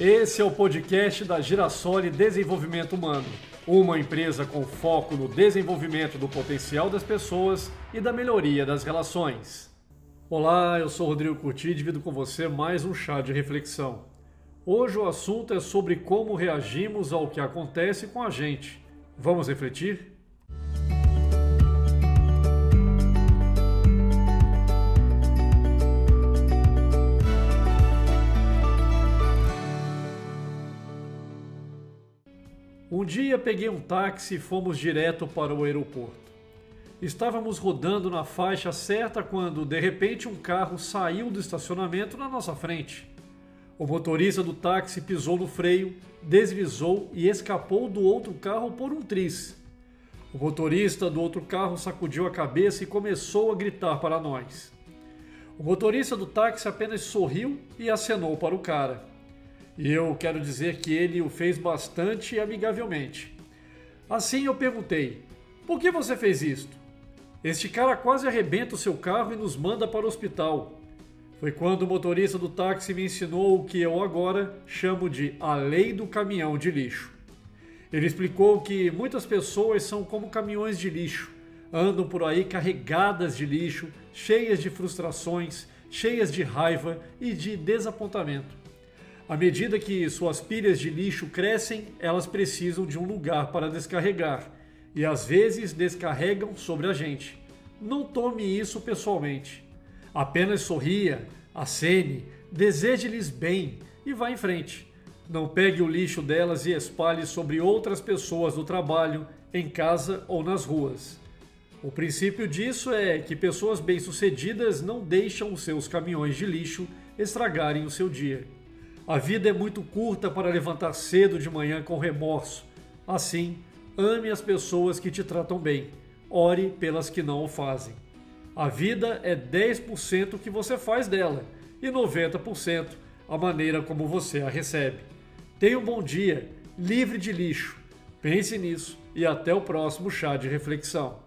Esse é o podcast da Girassole Desenvolvimento Humano, uma empresa com foco no desenvolvimento do potencial das pessoas e da melhoria das relações. Olá, eu sou Rodrigo Curti e divido com você mais um chá de reflexão. Hoje o assunto é sobre como reagimos ao que acontece com a gente. Vamos refletir? Um dia peguei um táxi e fomos direto para o aeroporto. Estávamos rodando na faixa certa quando, de repente, um carro saiu do estacionamento na nossa frente. O motorista do táxi pisou no freio, deslizou e escapou do outro carro por um triz. O motorista do outro carro sacudiu a cabeça e começou a gritar para nós. O motorista do táxi apenas sorriu e acenou para o cara. Eu quero dizer que ele o fez bastante amigavelmente. Assim eu perguntei: por que você fez isto? Este cara quase arrebenta o seu carro e nos manda para o hospital. Foi quando o motorista do táxi me ensinou o que eu agora chamo de a lei do caminhão de lixo. Ele explicou que muitas pessoas são como caminhões de lixo, andam por aí carregadas de lixo, cheias de frustrações, cheias de raiva e de desapontamento. À medida que suas pilhas de lixo crescem, elas precisam de um lugar para descarregar e às vezes descarregam sobre a gente. Não tome isso pessoalmente. Apenas sorria, acene, deseje-lhes bem e vá em frente. Não pegue o lixo delas e espalhe sobre outras pessoas do trabalho, em casa ou nas ruas. O princípio disso é que pessoas bem-sucedidas não deixam os seus caminhões de lixo estragarem o seu dia. A vida é muito curta para levantar cedo de manhã com remorso. Assim, ame as pessoas que te tratam bem. Ore pelas que não o fazem. A vida é 10% que você faz dela e 90% a maneira como você a recebe. Tenha um bom dia, livre de lixo. Pense nisso e até o próximo chá de reflexão.